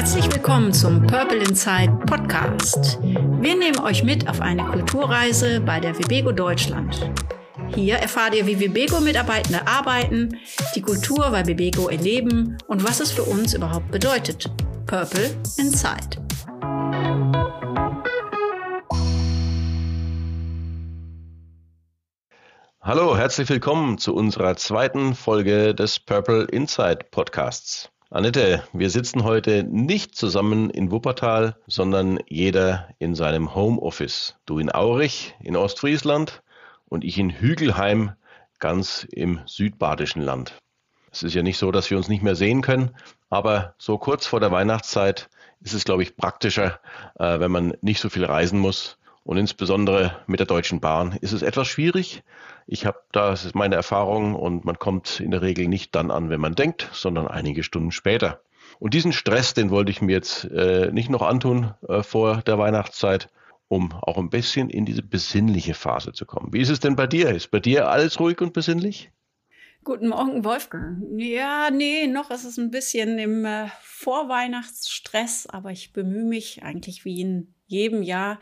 Herzlich willkommen zum Purple Inside Podcast. Wir nehmen euch mit auf eine Kulturreise bei der Webego Deutschland. Hier erfahrt ihr, wie Webego-Mitarbeitende arbeiten, die Kultur bei Webego erleben und was es für uns überhaupt bedeutet. Purple Inside. Hallo, herzlich willkommen zu unserer zweiten Folge des Purple Inside Podcasts. Annette, wir sitzen heute nicht zusammen in Wuppertal, sondern jeder in seinem Homeoffice. Du in Aurich in Ostfriesland und ich in Hügelheim ganz im südbadischen Land. Es ist ja nicht so, dass wir uns nicht mehr sehen können, aber so kurz vor der Weihnachtszeit ist es, glaube ich, praktischer, äh, wenn man nicht so viel reisen muss. Und insbesondere mit der Deutschen Bahn ist es etwas schwierig, ich habe da, das ist meine Erfahrung, und man kommt in der Regel nicht dann an, wenn man denkt, sondern einige Stunden später. Und diesen Stress, den wollte ich mir jetzt äh, nicht noch antun äh, vor der Weihnachtszeit, um auch ein bisschen in diese besinnliche Phase zu kommen. Wie ist es denn bei dir? Ist bei dir alles ruhig und besinnlich? Guten Morgen, Wolfgang. Ja, nee, noch ist es ein bisschen im äh, Vorweihnachtsstress, aber ich bemühe mich eigentlich wie in jedem Jahr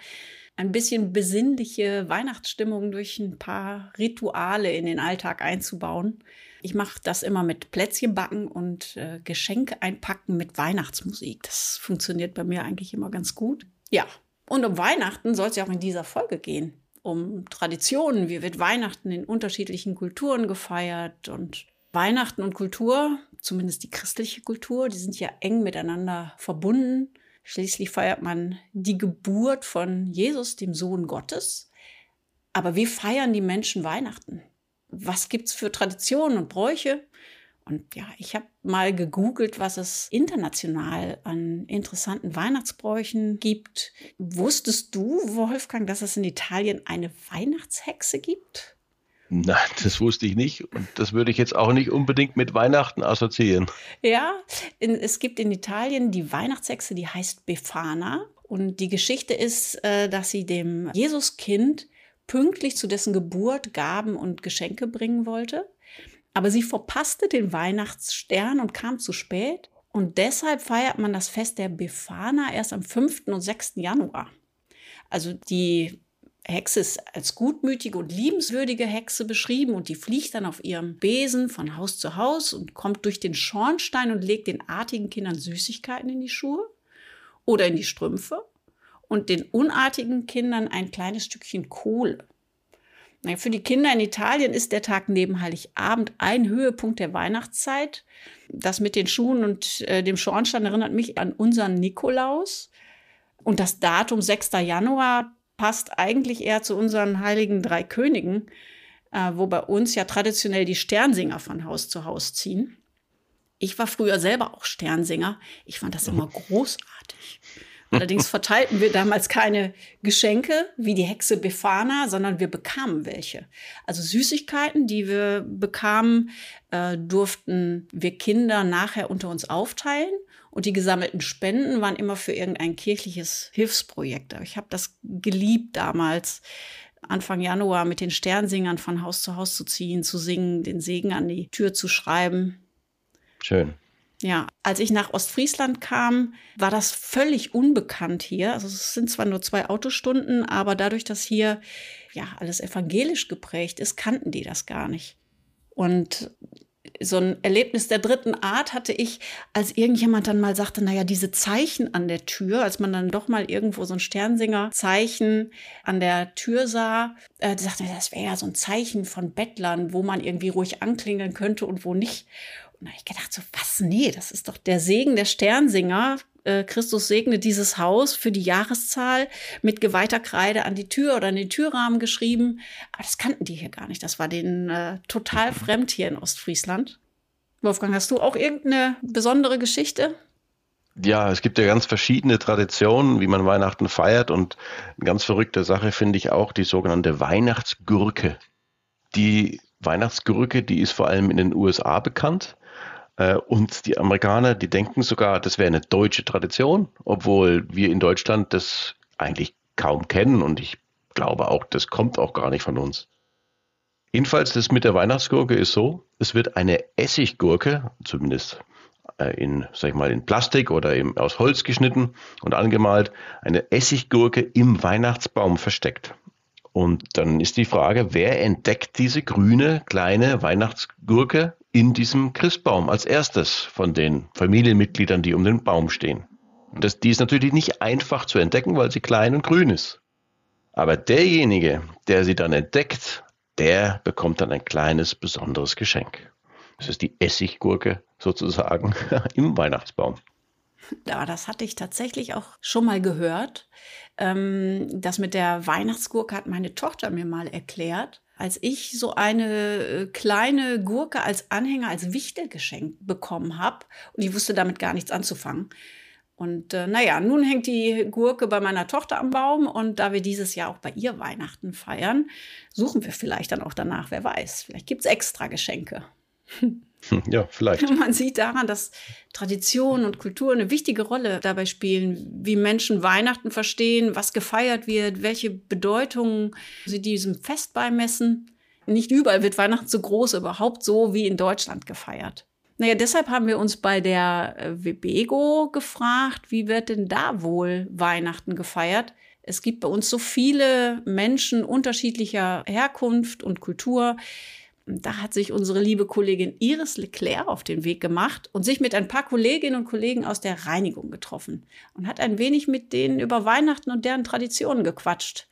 ein bisschen besinnliche Weihnachtsstimmung durch ein paar Rituale in den Alltag einzubauen. Ich mache das immer mit Plätzchen backen und äh, Geschenke einpacken mit Weihnachtsmusik. Das funktioniert bei mir eigentlich immer ganz gut. Ja, und um Weihnachten soll es ja auch in dieser Folge gehen. Um Traditionen, wie wird Weihnachten in unterschiedlichen Kulturen gefeiert und Weihnachten und Kultur, zumindest die christliche Kultur, die sind ja eng miteinander verbunden. Schließlich feiert man die Geburt von Jesus, dem Sohn Gottes. Aber wie feiern die Menschen Weihnachten? Was gibt's für Traditionen und Bräuche? Und ja, ich habe mal gegoogelt, was es international an interessanten Weihnachtsbräuchen gibt. Wusstest du, Wolfgang, dass es in Italien eine Weihnachtshexe gibt? Nein, das wusste ich nicht und das würde ich jetzt auch nicht unbedingt mit Weihnachten assoziieren. Ja, es gibt in Italien die Weihnachtshexe, die heißt Befana und die Geschichte ist, äh, dass sie dem Jesuskind pünktlich zu dessen Geburt Gaben und Geschenke bringen wollte, aber sie verpasste den Weihnachtsstern und kam zu spät und deshalb feiert man das Fest der Befana erst am 5. und 6. Januar. Also die Hexe ist als gutmütige und liebenswürdige Hexe beschrieben und die fliegt dann auf ihrem Besen von Haus zu Haus und kommt durch den Schornstein und legt den artigen Kindern Süßigkeiten in die Schuhe oder in die Strümpfe und den unartigen Kindern ein kleines Stückchen Kohle. Für die Kinder in Italien ist der Tag neben Heiligabend ein Höhepunkt der Weihnachtszeit. Das mit den Schuhen und äh, dem Schornstein erinnert mich an unseren Nikolaus. Und das Datum 6. Januar passt eigentlich eher zu unseren heiligen drei Königen, äh, wo bei uns ja traditionell die Sternsinger von Haus zu Haus ziehen. Ich war früher selber auch Sternsinger. Ich fand das immer großartig. Allerdings verteilten wir damals keine Geschenke wie die Hexe Befana, sondern wir bekamen welche. Also Süßigkeiten, die wir bekamen, äh, durften wir Kinder nachher unter uns aufteilen. Und die gesammelten Spenden waren immer für irgendein kirchliches Hilfsprojekt. Ich habe das geliebt damals, Anfang Januar mit den Sternsingern von Haus zu Haus zu ziehen, zu singen, den Segen an die Tür zu schreiben. Schön. Ja, als ich nach Ostfriesland kam, war das völlig unbekannt hier. Also es sind zwar nur zwei Autostunden, aber dadurch, dass hier ja alles evangelisch geprägt ist, kannten die das gar nicht. Und so ein Erlebnis der dritten Art hatte ich, als irgendjemand dann mal sagte, naja, diese Zeichen an der Tür, als man dann doch mal irgendwo so ein Sternsinger-Zeichen an der Tür sah, äh, sagte, das wäre ja so ein Zeichen von Bettlern, wo man irgendwie ruhig anklingeln könnte und wo nicht. Und da habe ich gedacht, so was? Nee, das ist doch der Segen der Sternsinger. Äh, Christus segne dieses Haus für die Jahreszahl mit geweihter Kreide an die Tür oder an den Türrahmen geschrieben. Aber das kannten die hier gar nicht. Das war denen äh, total fremd hier in Ostfriesland. Wolfgang, hast du auch irgendeine besondere Geschichte? Ja, es gibt ja ganz verschiedene Traditionen, wie man Weihnachten feiert. Und eine ganz verrückte Sache finde ich auch die sogenannte Weihnachtsgurke. Die Weihnachtsgurke, die ist vor allem in den USA bekannt. Äh, und die Amerikaner, die denken sogar, das wäre eine deutsche Tradition, obwohl wir in Deutschland das eigentlich kaum kennen und ich glaube auch, das kommt auch gar nicht von uns. Jedenfalls, das mit der Weihnachtsgurke ist so, es wird eine Essiggurke, zumindest äh, in, sag ich mal, in Plastik oder eben aus Holz geschnitten und angemalt, eine Essiggurke im Weihnachtsbaum versteckt. Und dann ist die Frage, wer entdeckt diese grüne kleine Weihnachtsgurke in diesem Christbaum als erstes von den Familienmitgliedern, die um den Baum stehen? Das, die ist natürlich nicht einfach zu entdecken, weil sie klein und grün ist. Aber derjenige, der sie dann entdeckt, der bekommt dann ein kleines besonderes Geschenk. Das ist die Essiggurke sozusagen im Weihnachtsbaum. Ja, das hatte ich tatsächlich auch schon mal gehört. Ähm, das mit der Weihnachtsgurke hat meine Tochter mir mal erklärt. Als ich so eine äh, kleine Gurke als Anhänger, als Wichtelgeschenk bekommen habe und ich wusste damit gar nichts anzufangen. Und äh, naja, nun hängt die Gurke bei meiner Tochter am Baum und da wir dieses Jahr auch bei ihr Weihnachten feiern, suchen wir vielleicht dann auch danach, wer weiß. Vielleicht gibt es extra Geschenke. Ja, vielleicht. Man sieht daran, dass Tradition und Kultur eine wichtige Rolle dabei spielen, wie Menschen Weihnachten verstehen, was gefeiert wird, welche Bedeutung sie diesem Fest beimessen. Nicht überall wird Weihnachten so groß, überhaupt so wie in Deutschland gefeiert. Naja, deshalb haben wir uns bei der äh, Webego gefragt, wie wird denn da wohl Weihnachten gefeiert? Es gibt bei uns so viele Menschen unterschiedlicher Herkunft und Kultur, da hat sich unsere liebe Kollegin Iris Leclerc auf den Weg gemacht und sich mit ein paar Kolleginnen und Kollegen aus der Reinigung getroffen und hat ein wenig mit denen über Weihnachten und deren Traditionen gequatscht.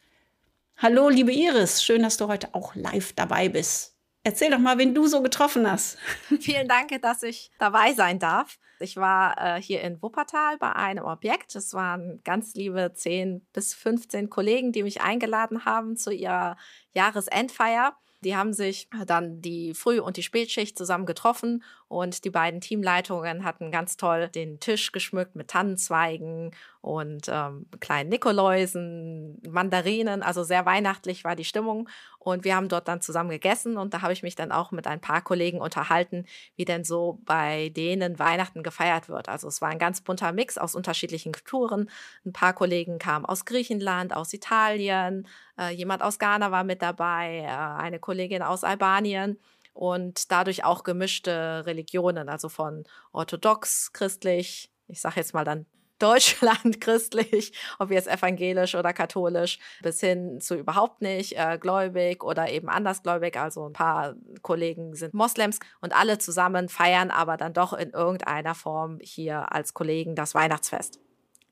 Hallo, liebe Iris, schön, dass du heute auch live dabei bist. Erzähl doch mal, wen du so getroffen hast. Vielen Dank, dass ich dabei sein darf. Ich war äh, hier in Wuppertal bei einem Objekt. Es waren ganz liebe 10 bis 15 Kollegen, die mich eingeladen haben zu ihrer Jahresendfeier. Die haben sich dann die Früh- und die Spätschicht zusammen getroffen und die beiden Teamleitungen hatten ganz toll den Tisch geschmückt mit Tannenzweigen und ähm, kleinen Nikoläusen, Mandarinen. Also sehr weihnachtlich war die Stimmung. Und wir haben dort dann zusammen gegessen und da habe ich mich dann auch mit ein paar Kollegen unterhalten, wie denn so bei denen Weihnachten gefeiert wird. Also es war ein ganz bunter Mix aus unterschiedlichen Kulturen. Ein paar Kollegen kamen aus Griechenland, aus Italien, äh, jemand aus Ghana war mit dabei, äh, eine Kollegin aus Albanien und dadurch auch gemischte Religionen, also von orthodox, christlich, ich sage jetzt mal dann Deutschland christlich, ob jetzt evangelisch oder katholisch, bis hin zu überhaupt nicht äh, gläubig oder eben andersgläubig. Also ein paar Kollegen sind Moslems und alle zusammen feiern aber dann doch in irgendeiner Form hier als Kollegen das Weihnachtsfest.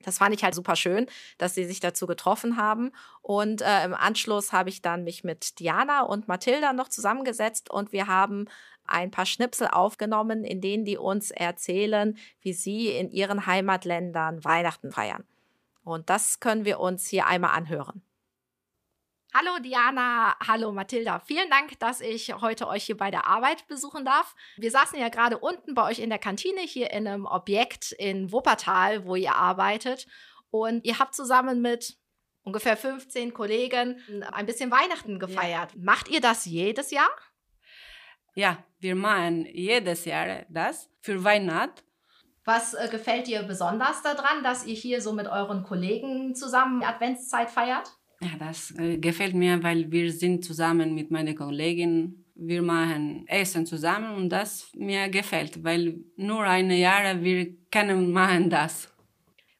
Das fand ich halt super schön, dass sie sich dazu getroffen haben. Und äh, im Anschluss habe ich dann mich mit Diana und Mathilda noch zusammengesetzt und wir haben ein paar Schnipsel aufgenommen, in denen die uns erzählen, wie sie in ihren Heimatländern Weihnachten feiern. Und das können wir uns hier einmal anhören. Hallo Diana, hallo Mathilda. Vielen Dank, dass ich heute euch hier bei der Arbeit besuchen darf. Wir saßen ja gerade unten bei euch in der Kantine hier in einem Objekt in Wuppertal, wo ihr arbeitet. Und ihr habt zusammen mit ungefähr 15 Kollegen ein bisschen Weihnachten gefeiert. Ja. Macht ihr das jedes Jahr? Ja, wir machen jedes Jahr das für Weihnachten. Was äh, gefällt dir besonders daran, dass ihr hier so mit euren Kollegen zusammen Adventszeit feiert? Ja, das äh, gefällt mir, weil wir sind zusammen mit meiner Kollegin. Wir machen Essen zusammen und das mir gefällt, weil nur ein Jahr wir können machen das.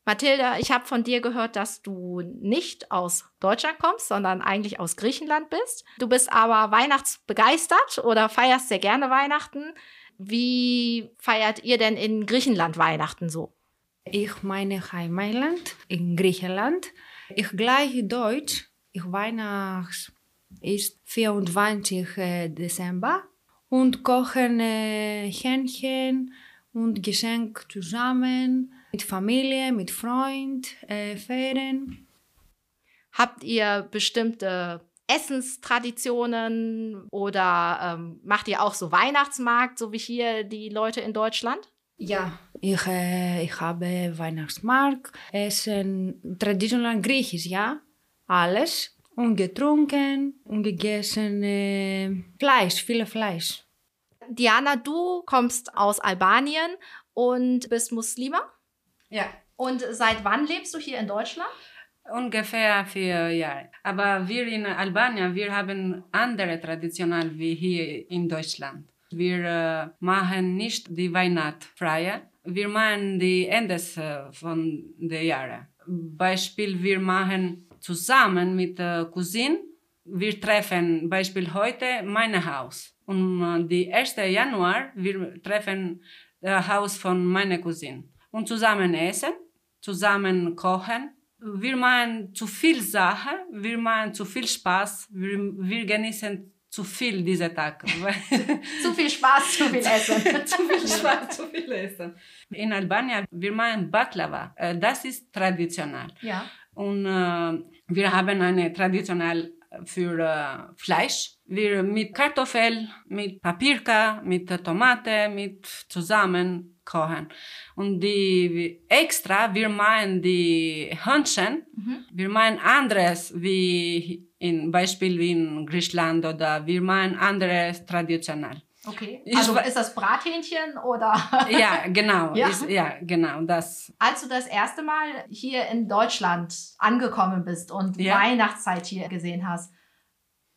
Mathilda, ich habe von dir gehört, dass du nicht aus Deutschland kommst, sondern eigentlich aus Griechenland bist. Du bist aber weihnachtsbegeistert oder feierst sehr gerne Weihnachten. Wie feiert ihr denn in Griechenland Weihnachten so? Ich meine Heimatland in Griechenland. Ich gleich Deutsch. Ich Weihnachts ist 24 äh, Dezember und kochen äh, Hähnchen und Geschenk zusammen mit Familie, mit Freund, äh, Ferien. Habt ihr bestimmte Essenstraditionen oder ähm, macht ihr auch so Weihnachtsmarkt, so wie hier die Leute in Deutschland? Ja, ich, äh, ich habe Weihnachtsmarkt, Essen, traditionell griechisch, ja, alles. Und getrunken und gegessen äh, Fleisch, viele Fleisch. Diana, du kommst aus Albanien und bist Muslima? Ja. Und seit wann lebst du hier in Deutschland? Ungefähr vier Jahre. Aber wir in Albanien, wir haben andere Traditionen wie hier in Deutschland. Wir äh, machen nicht die Weihnacht frei, wir machen die Endes äh, von der Jahre. Beispiel, wir machen zusammen mit der Cousine, wir treffen Beispiel heute mein Haus. Und äh, die 1. Januar, wir treffen das Haus von meiner Cousine. Und zusammen essen, zusammen kochen. Wir machen zu viel Sache, wir machen zu viel Spaß, wir, wir genießen zu viel dieser Tag. zu viel Spaß, zu viel Essen. zu viel Spaß, zu viel Essen. In Albanien, wir machen Baklava. Äh, das ist traditionell. Ja. Und äh, wir haben eine traditionell für äh, Fleisch. Wir mit Kartoffel, mit Papierka, mit Tomate, mit zusammen kochen. Und die extra, wir machen die Hühnchen, mhm. wir machen anderes wie in Beispiel wie in Griechenland oder wir machen anderes traditionell. Okay. Also ist das Brathähnchen oder? ja, genau. Ja? Ist, ja, genau. Das. Als du das erste Mal hier in Deutschland angekommen bist und ja. Weihnachtszeit hier gesehen hast,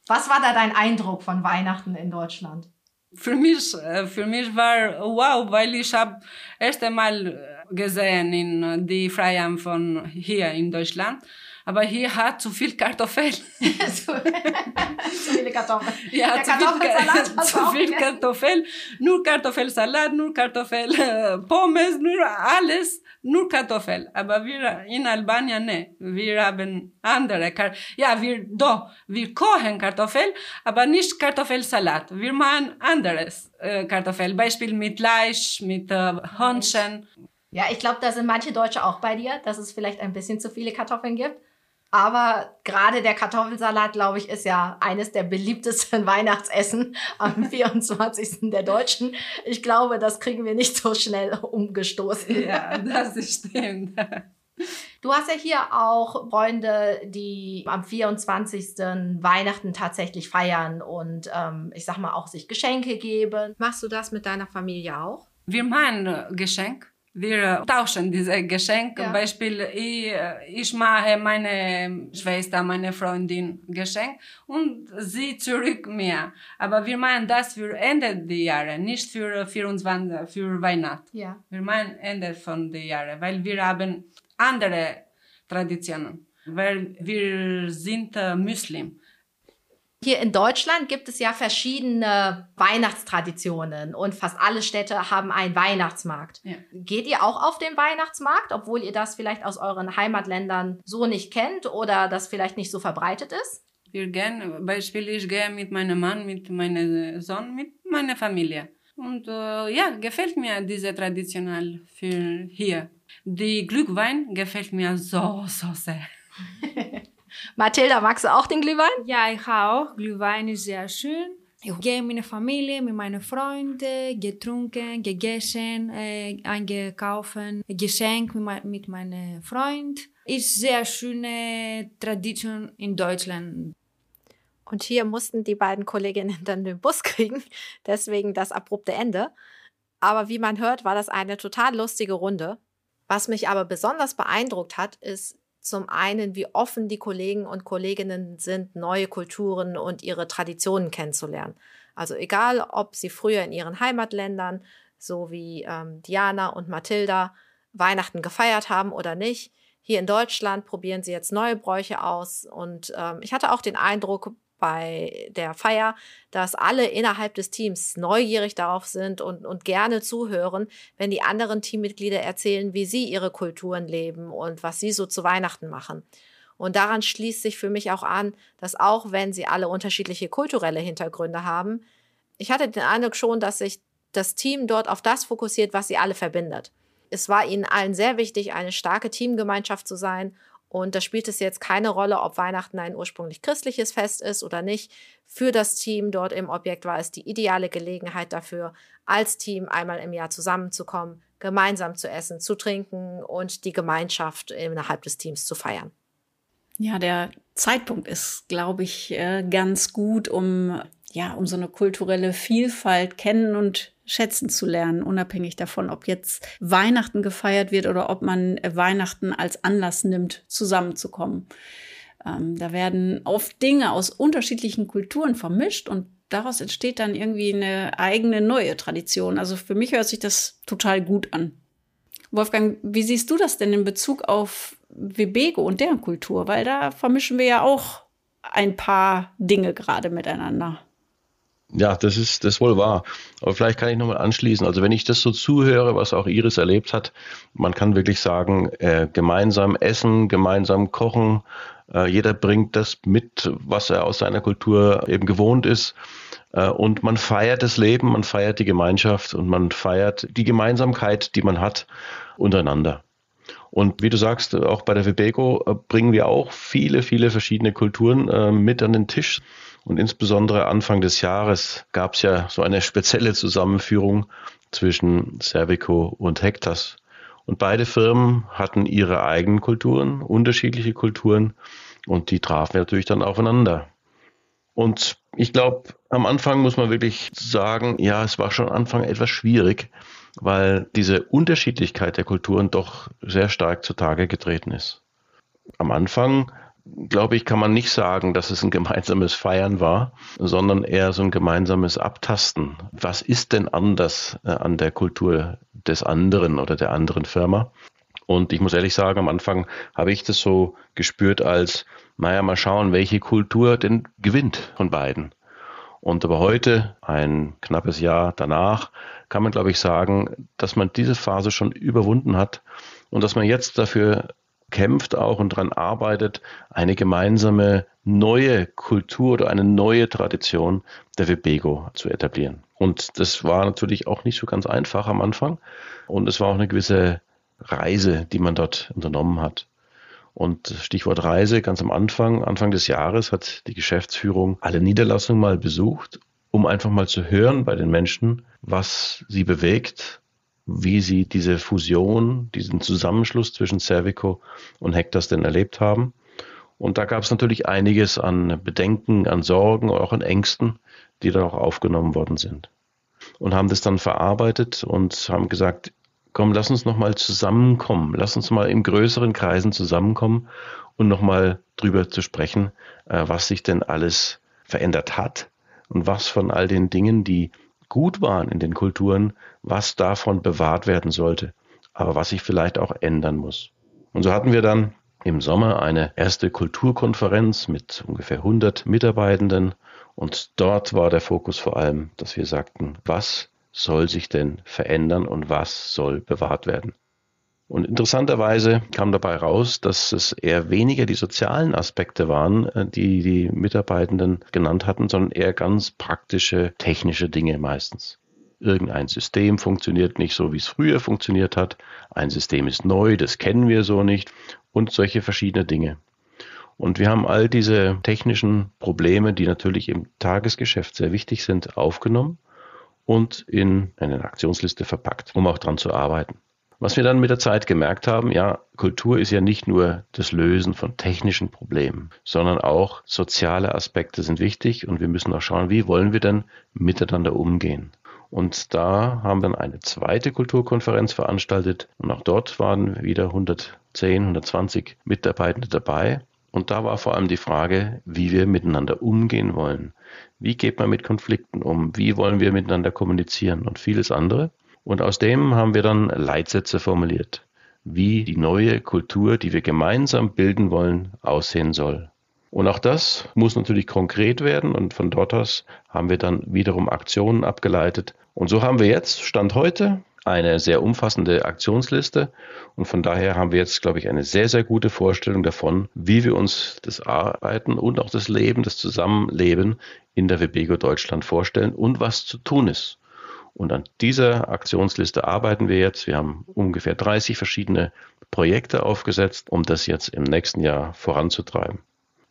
was war da dein Eindruck von Weihnachten in Deutschland? Für mich, äh, für mich war wow, weil ich habe erst einmal gesehen in die Freien von hier in Deutschland aber hier hat zu viel Kartoffel. zu, viele Kartoffeln. Ja, Der zu viel, zu viel Kartoffel. Nur Kartoffelsalat, nur Kartoffel, äh, Pommes, nur alles, nur Kartoffel. Aber wir in Albanien, ne. Wir haben andere. Kar ja, wir, do, wir kochen Kartoffel, aber nicht Kartoffelsalat. Wir machen anderes äh, Kartoffel. Beispiel mit Fleisch, mit äh, Hühnchen. Ja, ich glaube, da sind manche Deutsche auch bei dir, dass es vielleicht ein bisschen zu viele Kartoffeln gibt. Aber gerade der Kartoffelsalat, glaube ich, ist ja eines der beliebtesten Weihnachtsessen am 24. der Deutschen. Ich glaube, das kriegen wir nicht so schnell umgestoßen. Ja, das stimmt. Du hast ja hier auch Freunde, die am 24. Weihnachten tatsächlich feiern und ähm, ich sag mal auch sich Geschenke geben. Machst du das mit deiner Familie auch? Wir machen Geschenk wir tauschen diese Geschenke. Ja. Beispiel, ich, ich mache meine Schwester, meine Freundin Geschenk und sie zurück mir. Aber wir machen das für Ende der Jahre, nicht für 24, für Weihnachten. Ja. Wir machen Ende von der Jahre, weil wir haben andere Traditionen, weil wir sind äh, Muslim. Hier in Deutschland gibt es ja verschiedene Weihnachtstraditionen und fast alle Städte haben einen Weihnachtsmarkt. Ja. Geht ihr auch auf den Weihnachtsmarkt, obwohl ihr das vielleicht aus euren Heimatländern so nicht kennt oder das vielleicht nicht so verbreitet ist? Wir gehen, Beispiel, ich gehe mit meinem Mann, mit meinem Sohn, mit meiner Familie. Und äh, ja, gefällt mir diese traditionell für hier. Die Glühwein gefällt mir so, so sehr. Mathilda, magst du auch den Glühwein? Ja, ich auch. Glühwein ist sehr schön. Ich gehe mit meiner Familie, mit meinen Freunden, getrunken, gegessen, äh, eingekauft, Geschenk mit, mit meinem Freund. Ist sehr schöne Tradition in Deutschland. Und hier mussten die beiden Kolleginnen dann den Bus kriegen, deswegen das abrupte Ende. Aber wie man hört, war das eine total lustige Runde. Was mich aber besonders beeindruckt hat, ist, zum einen, wie offen die Kollegen und Kolleginnen sind, neue Kulturen und ihre Traditionen kennenzulernen. Also egal, ob sie früher in ihren Heimatländern, so wie ähm, Diana und Mathilda, Weihnachten gefeiert haben oder nicht. Hier in Deutschland probieren sie jetzt neue Bräuche aus. Und ähm, ich hatte auch den Eindruck, bei der Feier, dass alle innerhalb des Teams neugierig darauf sind und, und gerne zuhören, wenn die anderen Teammitglieder erzählen, wie sie ihre Kulturen leben und was sie so zu Weihnachten machen. Und daran schließt sich für mich auch an, dass auch wenn sie alle unterschiedliche kulturelle Hintergründe haben, ich hatte den Eindruck schon, dass sich das Team dort auf das fokussiert, was sie alle verbindet. Es war ihnen allen sehr wichtig, eine starke Teamgemeinschaft zu sein und da spielt es jetzt keine Rolle, ob Weihnachten ein ursprünglich christliches Fest ist oder nicht. Für das Team dort im Objekt war es die ideale Gelegenheit dafür, als Team einmal im Jahr zusammenzukommen, gemeinsam zu essen, zu trinken und die Gemeinschaft innerhalb des Teams zu feiern. Ja, der Zeitpunkt ist, glaube ich, äh, ganz gut, um ja, um so eine kulturelle Vielfalt kennen und schätzen zu lernen, unabhängig davon, ob jetzt Weihnachten gefeiert wird oder ob man Weihnachten als Anlass nimmt, zusammenzukommen. Ähm, da werden oft Dinge aus unterschiedlichen Kulturen vermischt und daraus entsteht dann irgendwie eine eigene neue Tradition. Also für mich hört sich das total gut an. Wolfgang, wie siehst du das denn in Bezug auf Webego und deren Kultur? Weil da vermischen wir ja auch ein paar Dinge gerade miteinander. Ja, das ist das wohl wahr. Aber vielleicht kann ich nochmal anschließen. Also wenn ich das so zuhöre, was auch Iris erlebt hat, man kann wirklich sagen, äh, gemeinsam essen, gemeinsam kochen. Äh, jeder bringt das mit, was er aus seiner Kultur eben gewohnt ist. Äh, und man feiert das Leben, man feiert die Gemeinschaft und man feiert die Gemeinsamkeit, die man hat untereinander. Und wie du sagst, auch bei der Webeco äh, bringen wir auch viele, viele verschiedene Kulturen äh, mit an den Tisch. Und insbesondere Anfang des Jahres gab es ja so eine spezielle Zusammenführung zwischen Cervico und Hectas. Und beide Firmen hatten ihre eigenen Kulturen, unterschiedliche Kulturen, und die trafen natürlich dann aufeinander. Und ich glaube, am Anfang muss man wirklich sagen, ja, es war schon am Anfang etwas schwierig, weil diese Unterschiedlichkeit der Kulturen doch sehr stark zutage getreten ist. Am Anfang glaube ich, kann man nicht sagen, dass es ein gemeinsames Feiern war, sondern eher so ein gemeinsames Abtasten. Was ist denn anders äh, an der Kultur des anderen oder der anderen Firma? Und ich muss ehrlich sagen, am Anfang habe ich das so gespürt als, naja, mal schauen, welche Kultur denn gewinnt von beiden. Und aber heute, ein knappes Jahr danach, kann man, glaube ich, sagen, dass man diese Phase schon überwunden hat und dass man jetzt dafür kämpft auch und daran arbeitet, eine gemeinsame neue Kultur oder eine neue Tradition der Webego zu etablieren. Und das war natürlich auch nicht so ganz einfach am Anfang. Und es war auch eine gewisse Reise, die man dort unternommen hat. Und Stichwort Reise, ganz am Anfang, Anfang des Jahres hat die Geschäftsführung alle Niederlassungen mal besucht, um einfach mal zu hören bei den Menschen, was sie bewegt, wie sie diese Fusion, diesen Zusammenschluss zwischen Cervico und Hectas denn erlebt haben. Und da gab es natürlich einiges an Bedenken, an Sorgen, auch an Ängsten, die da auch aufgenommen worden sind. Und haben das dann verarbeitet und haben gesagt, komm, lass uns nochmal zusammenkommen, lass uns mal in größeren Kreisen zusammenkommen und nochmal drüber zu sprechen, äh, was sich denn alles verändert hat und was von all den Dingen, die gut waren in den Kulturen, was davon bewahrt werden sollte, aber was sich vielleicht auch ändern muss. Und so hatten wir dann im Sommer eine erste Kulturkonferenz mit ungefähr 100 Mitarbeitenden und dort war der Fokus vor allem, dass wir sagten, was soll sich denn verändern und was soll bewahrt werden. Und interessanterweise kam dabei raus, dass es eher weniger die sozialen Aspekte waren, äh, die die Mitarbeitenden genannt hatten, sondern eher ganz praktische technische Dinge meistens. Irgendein System funktioniert nicht so, wie es früher funktioniert hat. Ein System ist neu, das kennen wir so nicht und solche verschiedene Dinge. Und wir haben all diese technischen Probleme, die natürlich im Tagesgeschäft sehr wichtig sind, aufgenommen und in eine Aktionsliste verpackt, um auch dran zu arbeiten. Was wir dann mit der Zeit gemerkt haben, ja, Kultur ist ja nicht nur das Lösen von technischen Problemen, sondern auch soziale Aspekte sind wichtig und wir müssen auch schauen, wie wollen wir denn miteinander umgehen. Und da haben wir dann eine zweite Kulturkonferenz veranstaltet und auch dort waren wieder 110, 120 Mitarbeitende dabei. Und da war vor allem die Frage, wie wir miteinander umgehen wollen. Wie geht man mit Konflikten um? Wie wollen wir miteinander kommunizieren und vieles andere? Und aus dem haben wir dann Leitsätze formuliert, wie die neue Kultur, die wir gemeinsam bilden wollen, aussehen soll. Und auch das muss natürlich konkret werden und von dort aus haben wir dann wiederum Aktionen abgeleitet. Und so haben wir jetzt, Stand heute, eine sehr umfassende Aktionsliste und von daher haben wir jetzt, glaube ich, eine sehr, sehr gute Vorstellung davon, wie wir uns das Arbeiten und auch das Leben, das Zusammenleben in der Webego Deutschland vorstellen und was zu tun ist. Und an dieser Aktionsliste arbeiten wir jetzt. Wir haben ungefähr 30 verschiedene Projekte aufgesetzt, um das jetzt im nächsten Jahr voranzutreiben.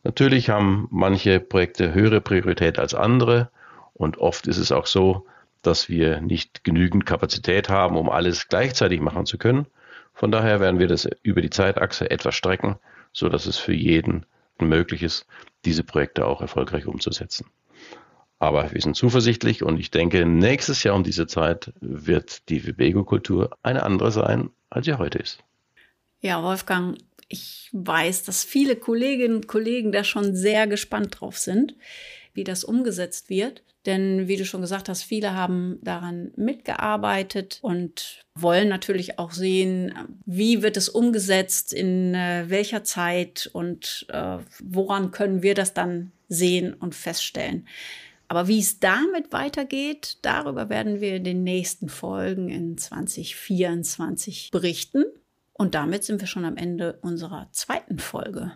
Natürlich haben manche Projekte höhere Priorität als andere und oft ist es auch so, dass wir nicht genügend Kapazität haben, um alles gleichzeitig machen zu können. Von daher werden wir das über die Zeitachse etwas strecken, so dass es für jeden möglich ist, diese Projekte auch erfolgreich umzusetzen. Aber wir sind zuversichtlich und ich denke, nächstes Jahr um diese Zeit wird die Webego-Kultur eine andere sein, als sie heute ist. Ja, Wolfgang, ich weiß, dass viele Kolleginnen und Kollegen da schon sehr gespannt drauf sind. wie das umgesetzt wird. Denn wie du schon gesagt hast, viele haben daran mitgearbeitet und wollen natürlich auch sehen, wie wird es umgesetzt, in äh, welcher Zeit und äh, woran können wir das dann sehen und feststellen. Aber wie es damit weitergeht, darüber werden wir in den nächsten Folgen in 2024 berichten. Und damit sind wir schon am Ende unserer zweiten Folge.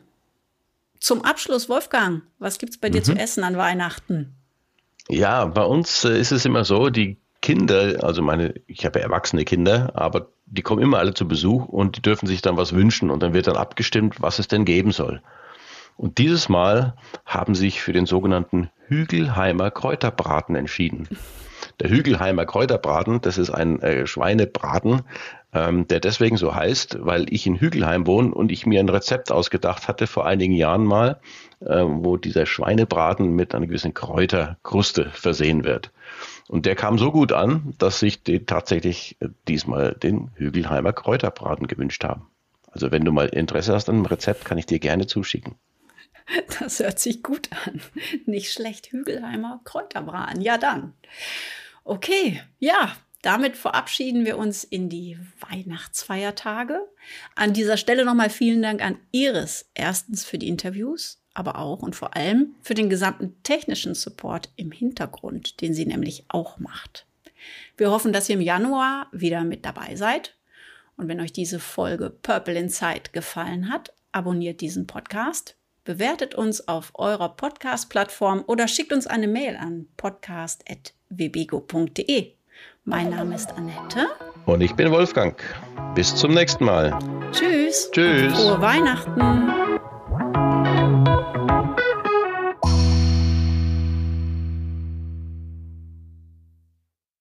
Zum Abschluss, Wolfgang, was gibt es bei dir mhm. zu essen an Weihnachten? Ja, bei uns äh, ist es immer so, die Kinder, also meine, ich habe ja erwachsene Kinder, aber die kommen immer alle zu Besuch und die dürfen sich dann was wünschen und dann wird dann abgestimmt, was es denn geben soll. Und dieses Mal haben sich für den sogenannten Hügelheimer Kräuterbraten entschieden. Der Hügelheimer Kräuterbraten, das ist ein äh, Schweinebraten, ähm, der deswegen so heißt, weil ich in Hügelheim wohne und ich mir ein Rezept ausgedacht hatte vor einigen Jahren mal, äh, wo dieser Schweinebraten mit einer gewissen Kräuterkruste versehen wird. Und der kam so gut an, dass sich die tatsächlich äh, diesmal den Hügelheimer Kräuterbraten gewünscht haben. Also wenn du mal Interesse hast an einem Rezept, kann ich dir gerne zuschicken. Das hört sich gut an. Nicht schlecht, Hügelheimer Kräuterbraten. Ja, dann. Okay, ja, damit verabschieden wir uns in die Weihnachtsfeiertage. An dieser Stelle nochmal vielen Dank an Iris. Erstens für die Interviews, aber auch und vor allem für den gesamten technischen Support im Hintergrund, den sie nämlich auch macht. Wir hoffen, dass ihr im Januar wieder mit dabei seid. Und wenn euch diese Folge Purple Inside gefallen hat, abonniert diesen Podcast, bewertet uns auf eurer Podcast-Plattform oder schickt uns eine Mail an podcast.webego.de. Mein Name ist Annette. Und ich bin Wolfgang. Bis zum nächsten Mal. Tschüss. Tschüss. Frohe Weihnachten.